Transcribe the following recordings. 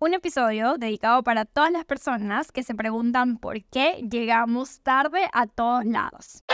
un episodio dedicado para todas las personas que se preguntan por qué llegamos tarde a todos lados.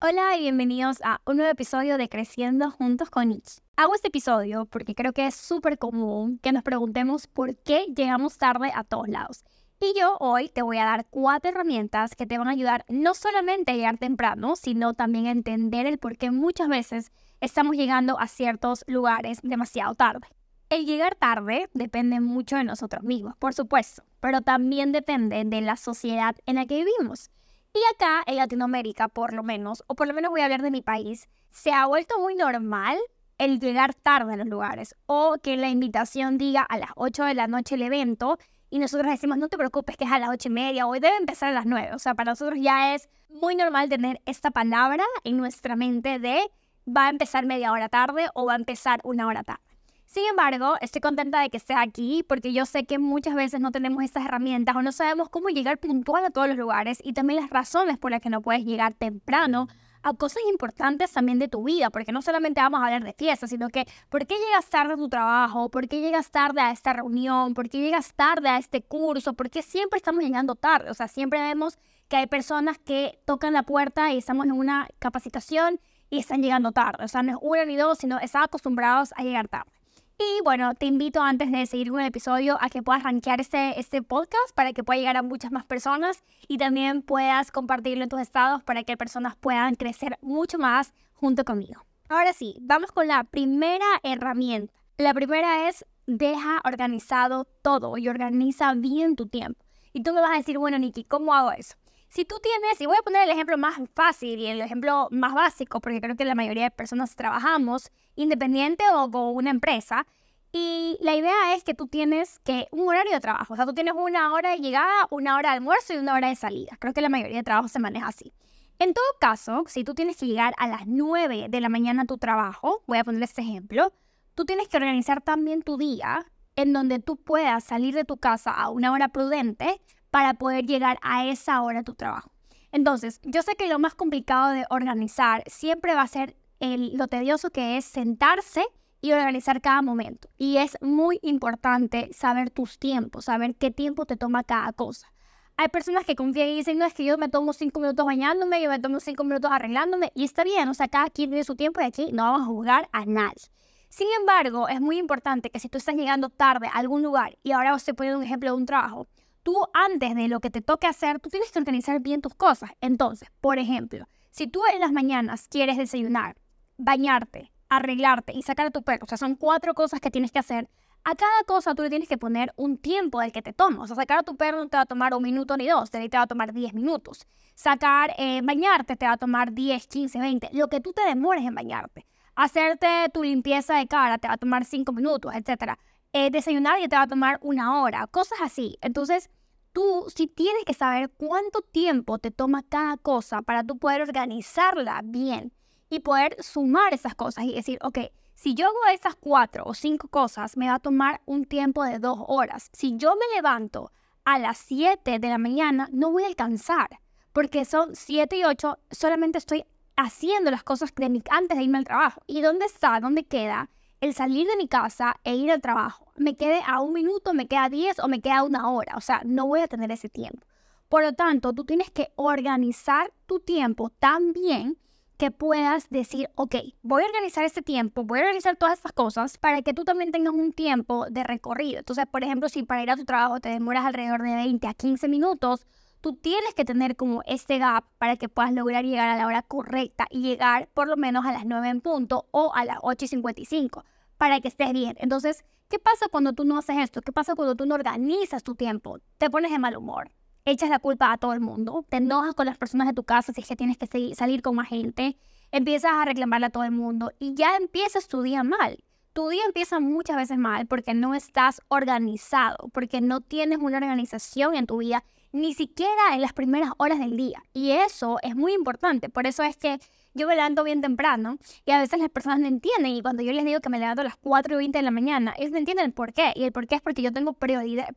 Hola y bienvenidos a un nuevo episodio de Creciendo Juntos con Ich. Hago este episodio porque creo que es súper común que nos preguntemos por qué llegamos tarde a todos lados. Y yo hoy te voy a dar cuatro herramientas que te van a ayudar no solamente a llegar temprano, sino también a entender el por qué muchas veces estamos llegando a ciertos lugares demasiado tarde. El llegar tarde depende mucho de nosotros mismos, por supuesto, pero también depende de la sociedad en la que vivimos. Y acá en Latinoamérica, por lo menos, o por lo menos voy a hablar de mi país, se ha vuelto muy normal el llegar tarde a los lugares o que la invitación diga a las 8 de la noche el evento y nosotros decimos, no te preocupes que es a las 8 y media, hoy debe empezar a las 9. O sea, para nosotros ya es muy normal tener esta palabra en nuestra mente de va a empezar media hora tarde o va a empezar una hora tarde. Sin embargo, estoy contenta de que esté aquí porque yo sé que muchas veces no tenemos estas herramientas o no sabemos cómo llegar puntual a todos los lugares y también las razones por las que no puedes llegar temprano a cosas importantes también de tu vida, porque no solamente vamos a hablar de fiestas, sino que por qué llegas tarde a tu trabajo, por qué llegas tarde a esta reunión, por qué llegas tarde a este curso, por qué siempre estamos llegando tarde. O sea, siempre vemos que hay personas que tocan la puerta y estamos en una capacitación y están llegando tarde. O sea, no es una ni dos, sino están acostumbrados a llegar tarde. Y bueno, te invito antes de seguir con el episodio a que puedas rankear este, este podcast para que pueda llegar a muchas más personas y también puedas compartirlo en tus estados para que personas puedan crecer mucho más junto conmigo. Ahora sí, vamos con la primera herramienta. La primera es deja organizado todo y organiza bien tu tiempo. Y tú me vas a decir, bueno, Nikki, ¿cómo hago eso? Si tú tienes, y voy a poner el ejemplo más fácil y el ejemplo más básico, porque creo que la mayoría de personas trabajamos independiente o con una empresa, y la idea es que tú tienes que un horario de trabajo, o sea, tú tienes una hora de llegada, una hora de almuerzo y una hora de salida. Creo que la mayoría de trabajo se maneja así. En todo caso, si tú tienes que llegar a las 9 de la mañana a tu trabajo, voy a poner este ejemplo, tú tienes que organizar también tu día en donde tú puedas salir de tu casa a una hora prudente para poder llegar a esa hora a tu trabajo. Entonces, yo sé que lo más complicado de organizar siempre va a ser el, lo tedioso que es sentarse y organizar cada momento. Y es muy importante saber tus tiempos, saber qué tiempo te toma cada cosa. Hay personas que confían y dicen, no, es que yo me tomo cinco minutos bañándome, yo me tomo cinco minutos arreglándome, y está bien, o sea, cada quien tiene su tiempo y aquí no vamos a jugar a nadie. Sin embargo, es muy importante que si tú estás llegando tarde a algún lugar, y ahora os estoy poniendo un ejemplo de un trabajo, tú antes de lo que te toque hacer, tú tienes que organizar bien tus cosas. Entonces, por ejemplo, si tú en las mañanas quieres desayunar, bañarte, arreglarte y sacar a tu perro, o sea, son cuatro cosas que tienes que hacer, a cada cosa tú le tienes que poner un tiempo del que te tomas. O sea, sacar a tu perro no te va a tomar un minuto ni dos, te va a tomar diez minutos. Sacar, eh, bañarte te va a tomar 10, 15, 20, lo que tú te demores en bañarte. Hacerte tu limpieza de cara te va a tomar cinco minutos, etc. Eh, desayunar ya te va a tomar una hora, cosas así. Entonces, tú sí tienes que saber cuánto tiempo te toma cada cosa para tú poder organizarla bien y poder sumar esas cosas y decir, ok, si yo hago esas cuatro o cinco cosas, me va a tomar un tiempo de dos horas. Si yo me levanto a las siete de la mañana, no voy a alcanzar, porque son siete y ocho, solamente estoy haciendo las cosas antes de irme al trabajo. ¿Y dónde está? ¿Dónde queda? El salir de mi casa e ir al trabajo me quede a un minuto, me queda diez o me queda una hora. O sea, no voy a tener ese tiempo. Por lo tanto, tú tienes que organizar tu tiempo tan bien que puedas decir, ok, voy a organizar este tiempo, voy a organizar todas estas cosas para que tú también tengas un tiempo de recorrido. Entonces, por ejemplo, si para ir a tu trabajo te demoras alrededor de 20 a 15 minutos, tú tienes que tener como este gap para que puedas lograr llegar a la hora correcta y llegar por lo menos a las 9 en punto o a las 8 y 55 para que estés bien. Entonces, ¿qué pasa cuando tú no haces esto? ¿Qué pasa cuando tú no organizas tu tiempo? Te pones de mal humor, echas la culpa a todo el mundo, te enojas con las personas de tu casa si es que tienes que salir con más gente, empiezas a reclamarle a todo el mundo y ya empiezas tu día mal. Tu día empieza muchas veces mal porque no estás organizado, porque no tienes una organización en tu vida, ni siquiera en las primeras horas del día. Y eso es muy importante. Por eso es que yo me levanto bien temprano y a veces las personas no entienden. Y cuando yo les digo que me levanto a las 4 y 20 de la mañana, ellos no entienden el por qué. Y el por qué es porque yo tengo prioridades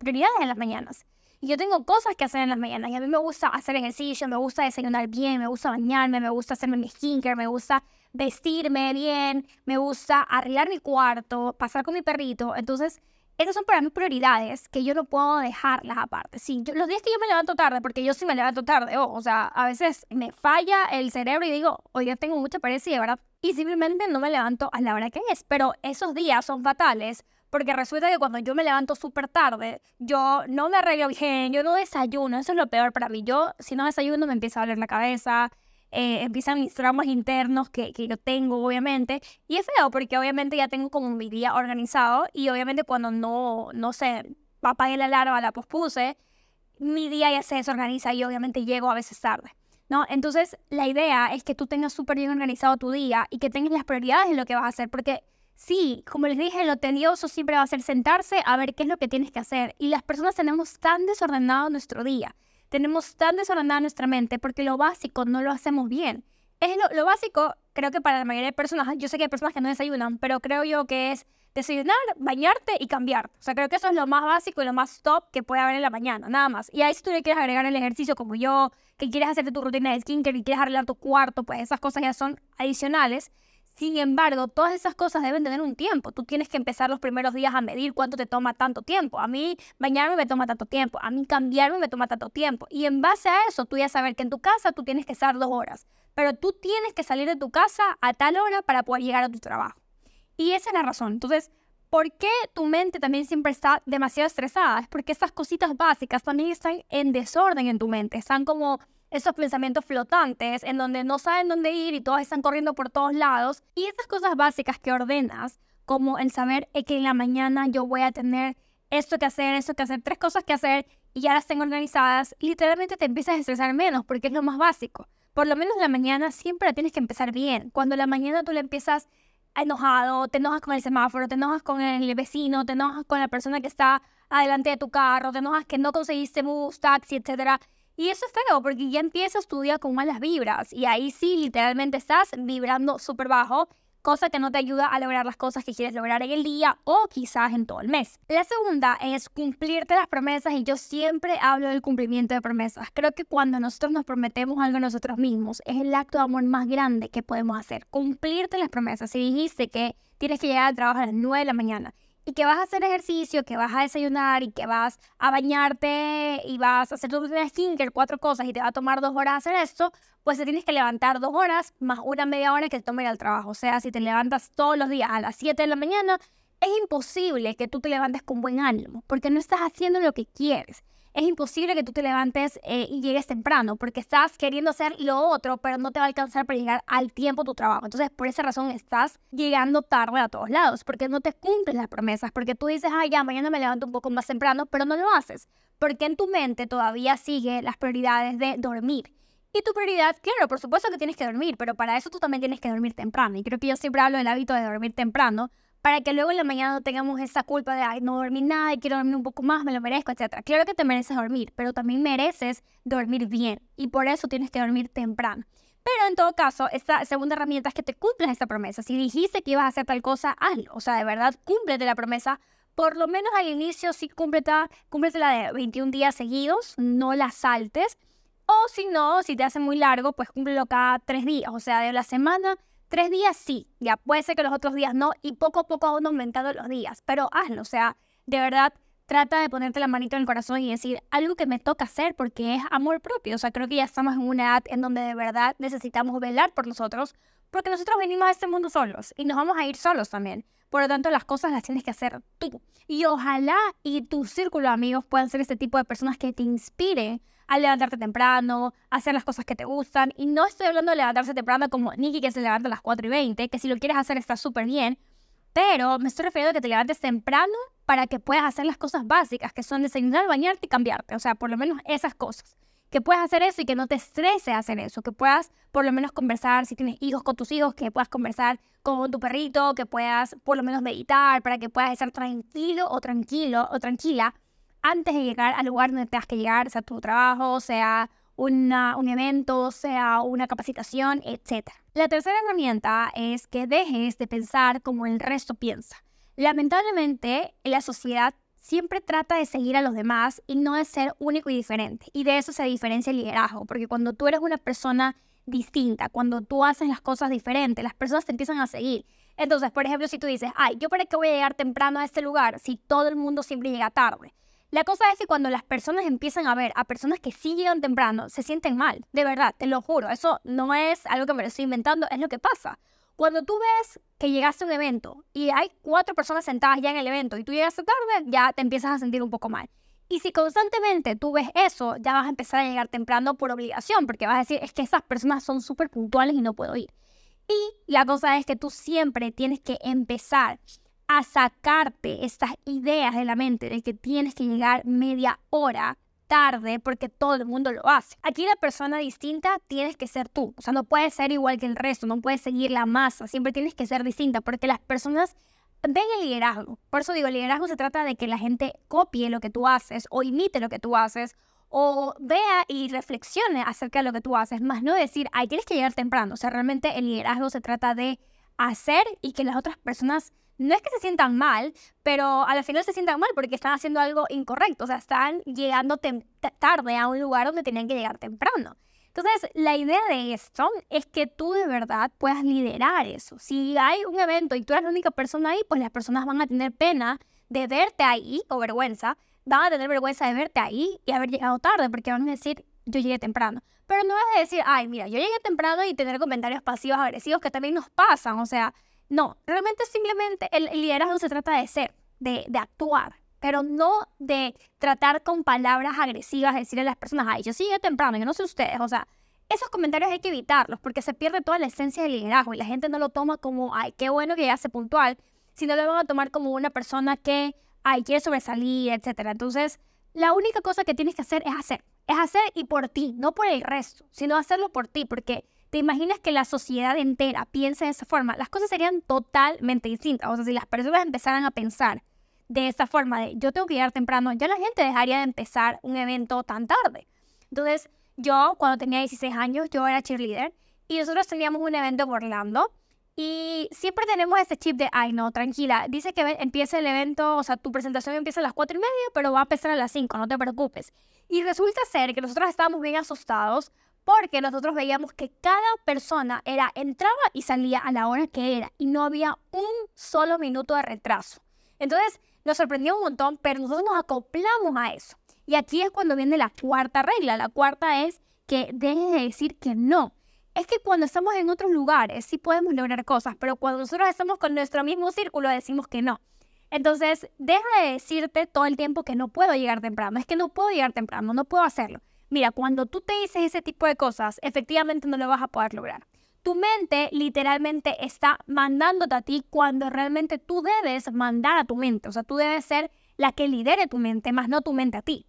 en las mañanas. Y yo tengo cosas que hacer en las mañanas. Y a mí me gusta hacer ejercicio, me gusta desayunar bien, me gusta bañarme, me gusta hacerme mi skincare, me gusta vestirme bien, me gusta arreglar mi cuarto, pasar con mi perrito. Entonces, esas son para mí prioridades que yo no puedo dejarlas aparte. Sí, los días que yo me levanto tarde, porque yo sí me levanto tarde, o sea, a veces me falla el cerebro y digo, hoy ya tengo mucha pereza y de verdad, y simplemente no me levanto a la hora que es. Pero esos días son fatales porque resulta que cuando yo me levanto súper tarde, yo no me arreglo bien, yo no desayuno, eso es lo peor para mí. Yo, si no desayuno, me empieza a doler la cabeza, eh, empiezan mis traumas internos que, que yo tengo, obviamente. Y es feo porque obviamente ya tengo como mi día organizado y obviamente cuando no, no sé, apagué la alarma, la pospuse, mi día ya se desorganiza y obviamente llego a veces tarde. ¿No? Entonces, la idea es que tú tengas súper bien organizado tu día y que tengas las prioridades en lo que vas a hacer, porque sí, como les dije, lo tedioso siempre va a ser sentarse a ver qué es lo que tienes que hacer. Y las personas tenemos tan desordenado nuestro día tenemos tan desordenada nuestra mente porque lo básico no lo hacemos bien. Es lo, básico, creo que para la mayoría de personas, yo sé que hay personas que no desayunan, pero creo yo que es desayunar, bañarte y cambiar. O sea, creo que eso es lo más básico y lo más top que puede haber en la mañana, nada más. Y ahí si tú le quieres agregar el ejercicio como yo, que quieres hacerte tu rutina de skincare y quieres arreglar tu cuarto, pues esas cosas ya son adicionales. Sin embargo, todas esas cosas deben tener un tiempo. Tú tienes que empezar los primeros días a medir cuánto te toma tanto tiempo. A mí bañarme me toma tanto tiempo, a mí cambiarme me toma tanto tiempo. Y en base a eso, tú ya sabes que en tu casa tú tienes que estar dos horas, pero tú tienes que salir de tu casa a tal hora para poder llegar a tu trabajo. Y esa es la razón. Entonces, ¿por qué tu mente también siempre está demasiado estresada? Es porque esas cositas básicas también están en desorden en tu mente. Están como esos pensamientos flotantes en donde no saben dónde ir y todos están corriendo por todos lados. Y esas cosas básicas que ordenas, como el saber que en la mañana yo voy a tener esto que hacer, esto que hacer, tres cosas que hacer y ya las tengo organizadas, literalmente te empiezas a estresar menos porque es lo más básico. Por lo menos la mañana siempre la tienes que empezar bien. Cuando la mañana tú le empiezas enojado, te enojas con el semáforo, te enojas con el vecino, te enojas con la persona que está adelante de tu carro, te enojas que no conseguiste bus, taxi, etcétera y eso es feo porque ya empiezas tu día con malas vibras y ahí sí literalmente estás vibrando súper bajo, cosa que no te ayuda a lograr las cosas que quieres lograr en el día o quizás en todo el mes. La segunda es cumplirte las promesas y yo siempre hablo del cumplimiento de promesas. Creo que cuando nosotros nos prometemos algo a nosotros mismos es el acto de amor más grande que podemos hacer. Cumplirte las promesas. Si dijiste que tienes que llegar al trabajo a las 9 de la mañana y que vas a hacer ejercicio, que vas a desayunar y que vas a bañarte y vas a hacer tu rutina skincare, cuatro cosas y te va a tomar dos horas hacer esto, pues te tienes que levantar dos horas más una media hora que te tome al trabajo. O sea, si te levantas todos los días a las 7 de la mañana, es imposible que tú te levantes con buen ánimo porque no estás haciendo lo que quieres es imposible que tú te levantes eh, y llegues temprano porque estás queriendo hacer lo otro, pero no te va a alcanzar para llegar al tiempo tu trabajo. Entonces, por esa razón estás llegando tarde a todos lados, porque no te cumples las promesas, porque tú dices, ah, ya, mañana me levanto un poco más temprano, pero no lo haces, porque en tu mente todavía sigue las prioridades de dormir. Y tu prioridad, claro, por supuesto que tienes que dormir, pero para eso tú también tienes que dormir temprano. Y creo que yo siempre hablo del hábito de dormir temprano, para que luego en la mañana no tengamos esa culpa de, ay, no dormí nada y quiero dormir un poco más, me lo merezco, etc. Claro que te mereces dormir, pero también mereces dormir bien y por eso tienes que dormir temprano. Pero en todo caso, esta segunda herramienta es que te cumplas esta promesa. Si dijiste que ibas a hacer tal cosa, hazlo. O sea, de verdad, cúmplete la promesa. Por lo menos al inicio sí cúmpleta, cúmpletela de 21 días seguidos, no la saltes. O si no, si te hace muy largo, pues cúmplelo cada tres días. O sea, de la semana Tres días sí, ya puede ser que los otros días no, y poco a poco van aumentando los días, pero hazlo, o sea, de verdad, trata de ponerte la manito en el corazón y decir algo que me toca hacer porque es amor propio, o sea, creo que ya estamos en una edad en donde de verdad necesitamos velar por nosotros, porque nosotros venimos a este mundo solos y nos vamos a ir solos también. Por lo tanto, las cosas las tienes que hacer tú. Y ojalá y tu círculo de amigos puedan ser este tipo de personas que te inspiren a levantarte temprano, a hacer las cosas que te gustan. Y no estoy hablando de levantarse temprano como Nikki que se levanta a las 4 y 20, que si lo quieres hacer está súper bien. Pero me estoy refiriendo a que te levantes temprano para que puedas hacer las cosas básicas, que son desayunar, bañarte y cambiarte. O sea, por lo menos esas cosas. Que puedas hacer eso y que no te estrese hacer eso. Que puedas por lo menos conversar, si tienes hijos con tus hijos, que puedas conversar con tu perrito, que puedas por lo menos meditar, para que puedas estar tranquilo o tranquilo o tranquila antes de llegar al lugar donde tengas que llegar, sea tu trabajo, sea una, un evento, sea una capacitación, etc. La tercera herramienta es que dejes de pensar como el resto piensa. Lamentablemente, la sociedad siempre trata de seguir a los demás y no de ser único y diferente. Y de eso se diferencia el liderazgo, porque cuando tú eres una persona distinta, cuando tú haces las cosas diferentes, las personas te empiezan a seguir. Entonces, por ejemplo, si tú dices, ay, ¿yo para qué voy a llegar temprano a este lugar si todo el mundo siempre llega tarde? La cosa es que cuando las personas empiezan a ver a personas que sí llegan temprano, se sienten mal. De verdad, te lo juro. Eso no es algo que me lo estoy inventando, es lo que pasa. Cuando tú ves que llegaste a un evento y hay cuatro personas sentadas ya en el evento y tú llegaste tarde, ya te empiezas a sentir un poco mal. Y si constantemente tú ves eso, ya vas a empezar a llegar temprano por obligación, porque vas a decir, es que esas personas son súper puntuales y no puedo ir. Y la cosa es que tú siempre tienes que empezar a sacarte estas ideas de la mente de que tienes que llegar media hora tarde porque todo el mundo lo hace. Aquí la persona distinta tienes que ser tú. O sea, no puedes ser igual que el resto, no puedes seguir la masa, siempre tienes que ser distinta porque las personas ven el liderazgo. Por eso digo, el liderazgo se trata de que la gente copie lo que tú haces o imite lo que tú haces o vea y reflexione acerca de lo que tú haces, más no decir, ay, tienes que llegar temprano. O sea, realmente el liderazgo se trata de hacer y que las otras personas no es que se sientan mal, pero al final se sientan mal porque están haciendo algo incorrecto, o sea, están llegando tarde a un lugar donde tenían que llegar temprano. Entonces, la idea de esto es que tú de verdad puedas liderar eso. Si hay un evento y tú eres la única persona ahí, pues las personas van a tener pena de verte ahí o vergüenza, van a tener vergüenza de verte ahí y haber llegado tarde porque van a decir, yo llegué temprano. Pero no es de decir, ay, mira, yo llegué temprano y tener comentarios pasivos agresivos que también nos pasan, o sea, no, realmente simplemente el, liderazgo se trata de ser, de, actuar, pero no de tratar con palabras agresivas, decirle a las personas, ay, yo sigue temprano, yo no sé ustedes, o sea, esos comentarios hay que evitarlos porque se pierde toda la esencia del liderazgo y la gente no lo toma como, ay, qué bueno que hace puntual, sino lo van a tomar como una persona que, ay, quiere sobresalir, etc. Entonces, la única cosa que tienes que hacer es hacer, es hacer y por ti, no por el resto, sino hacerlo por ti, porque ¿Te imaginas que la sociedad entera piense de esa forma? Las cosas serían totalmente distintas. O sea, si las personas empezaran a pensar de esa forma de yo tengo que llegar temprano, ya la gente dejaría de empezar un evento tan tarde. Entonces, yo cuando tenía 16 años, yo era cheerleader y nosotros teníamos un evento en Orlando y siempre tenemos ese chip de, ay no, tranquila, dice que empieza el evento, o sea, tu presentación empieza a las 4 y media, pero va a empezar a las 5, no te preocupes. Y resulta ser que nosotros estábamos bien asustados porque nosotros veíamos que cada persona era entraba y salía a la hora que era y no había un solo minuto de retraso. Entonces nos sorprendió un montón, pero nosotros nos acoplamos a eso. Y aquí es cuando viene la cuarta regla. La cuarta es que dejes de decir que no. Es que cuando estamos en otros lugares sí podemos lograr cosas, pero cuando nosotros estamos con nuestro mismo círculo decimos que no. Entonces, deja de decirte todo el tiempo que no puedo llegar temprano. Es que no puedo llegar temprano, no puedo hacerlo. Mira, cuando tú te dices ese tipo de cosas, efectivamente no lo vas a poder lograr. Tu mente literalmente está mandándote a ti cuando realmente tú debes mandar a tu mente. O sea, tú debes ser la que lidere tu mente, más no tu mente a ti.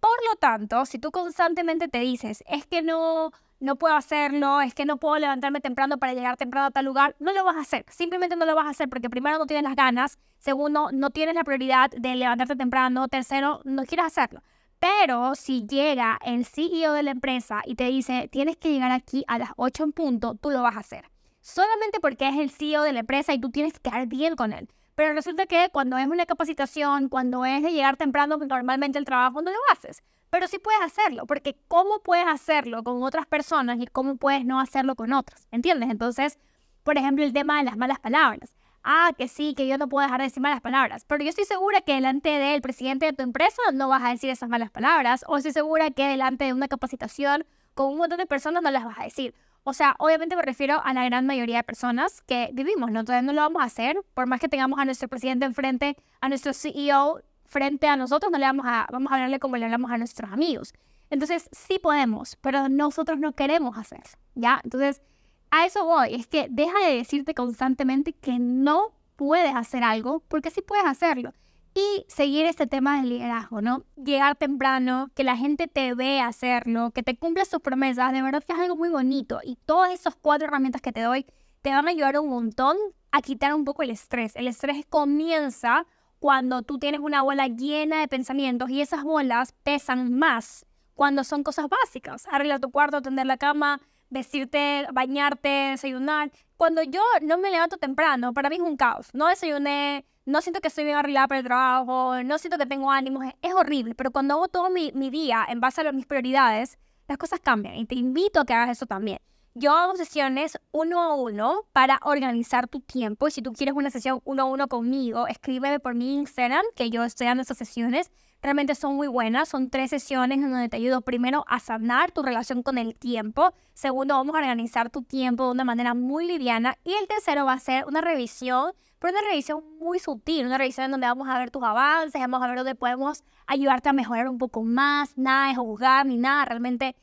Por lo tanto, si tú constantemente te dices, es que no, no puedo hacerlo, es que no puedo levantarme temprano para llegar temprano a tal lugar, no lo vas a hacer. Simplemente no lo vas a hacer porque primero no tienes las ganas, segundo, no tienes la prioridad de levantarte temprano, tercero, no quieres hacerlo. Pero si llega el CEO de la empresa y te dice, tienes que llegar aquí a las 8 en punto, tú lo vas a hacer. Solamente porque es el CEO de la empresa y tú tienes que quedar bien con él. Pero resulta que cuando es una capacitación, cuando es de llegar temprano, normalmente el trabajo no lo haces. Pero sí puedes hacerlo, porque ¿cómo puedes hacerlo con otras personas y cómo puedes no hacerlo con otras? ¿Entiendes? Entonces, por ejemplo, el tema de las malas palabras ah, que sí, que yo no puedo dejar de decir malas palabras. Pero yo estoy segura que delante del presidente de tu empresa no vas a decir esas malas palabras. O estoy segura que delante de una capacitación con un montón de personas no las vas a decir. O sea, obviamente me refiero a la gran mayoría de personas que vivimos, ¿no? Entonces no lo vamos a hacer, por más que tengamos a nuestro presidente enfrente, a nuestro CEO frente a nosotros, no le vamos a, vamos a hablarle como le hablamos a nuestros amigos. Entonces sí podemos, pero nosotros no queremos hacer, ¿ya? Entonces a eso voy, es que deja de decirte constantemente que no puedes hacer algo, porque sí puedes hacerlo. Y seguir este tema del liderazgo, ¿no? Llegar temprano, que la gente te vea hacerlo, que te cumpla sus promesas, de verdad que es algo muy bonito. Y todas esas cuatro herramientas que te doy te van a ayudar un montón a quitar un poco el estrés. El estrés comienza cuando tú tienes una bola llena de pensamientos y esas bolas pesan más cuando son cosas básicas. Arreglar tu cuarto, tender la cama, vestirte, bañarte, desayunar. Cuando yo no me levanto temprano, para mí es un caos. No desayuné, no siento que estoy bien arreglada para el trabajo, no siento que tengo ánimos, es, horrible, pero cuando hago todo mi, día en base a mis prioridades, las cosas cambian y te invito a que hagas eso también. Yo hago sesiones uno a uno para organizar tu tiempo. Y si tú quieres una sesión uno a uno conmigo, escríbeme por mi Instagram, que yo estoy dando esas sesiones. Realmente son muy buenas. Son tres sesiones en donde te ayudo primero a sanar tu relación con el tiempo. Segundo, vamos a organizar tu tiempo de una manera muy liviana. Y el tercero va a ser una revisión, pero una revisión muy sutil. Una revisión en donde vamos a ver tus avances, vamos a ver dónde podemos ayudarte a mejorar un poco más. Nada de juzgar ni nada. Realmente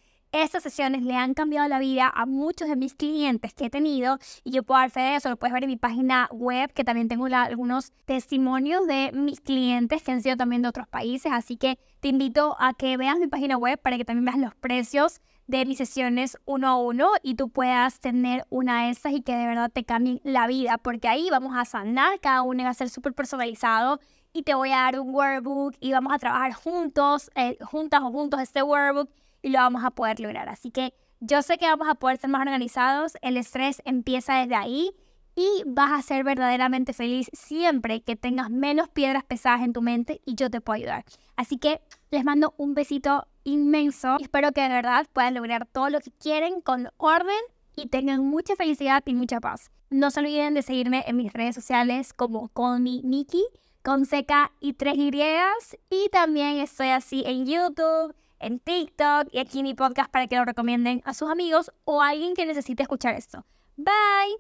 estas sesiones le han cambiado la vida a muchos de mis clientes que he tenido y yo puedo dar fe de eso, lo puedes ver en mi página web, que también tengo algunos testimonios de mis clientes que han sido también de otros países, así que te invito a que veas mi página web para que también veas los precios de mis sesiones uno a uno y tú puedas tener una de esas y que de verdad te cambien la vida, porque ahí vamos a sanar, cada uno va a ser súper personalizado y te voy a dar un workbook y vamos a trabajar juntos, eh, juntas o juntos este workbook y lo vamos a poder lograr. Así que yo sé que vamos a poder ser más organizados, el estrés empieza desde ahí y vas a ser verdaderamente feliz siempre que tengas menos piedras pesadas en tu mente y yo te puedo ayudar. Así que les mando un besito inmenso espero que de verdad puedan lograr todo lo que quieren con orden y tengan mucha felicidad y mucha paz. No se olviden de seguirme en mis redes sociales como con mi Nikki, con seca y tres Y y también estoy así en YouTube en TikTok y aquí en mi podcast para que lo recomienden a sus amigos o a alguien que necesite escuchar esto. Bye.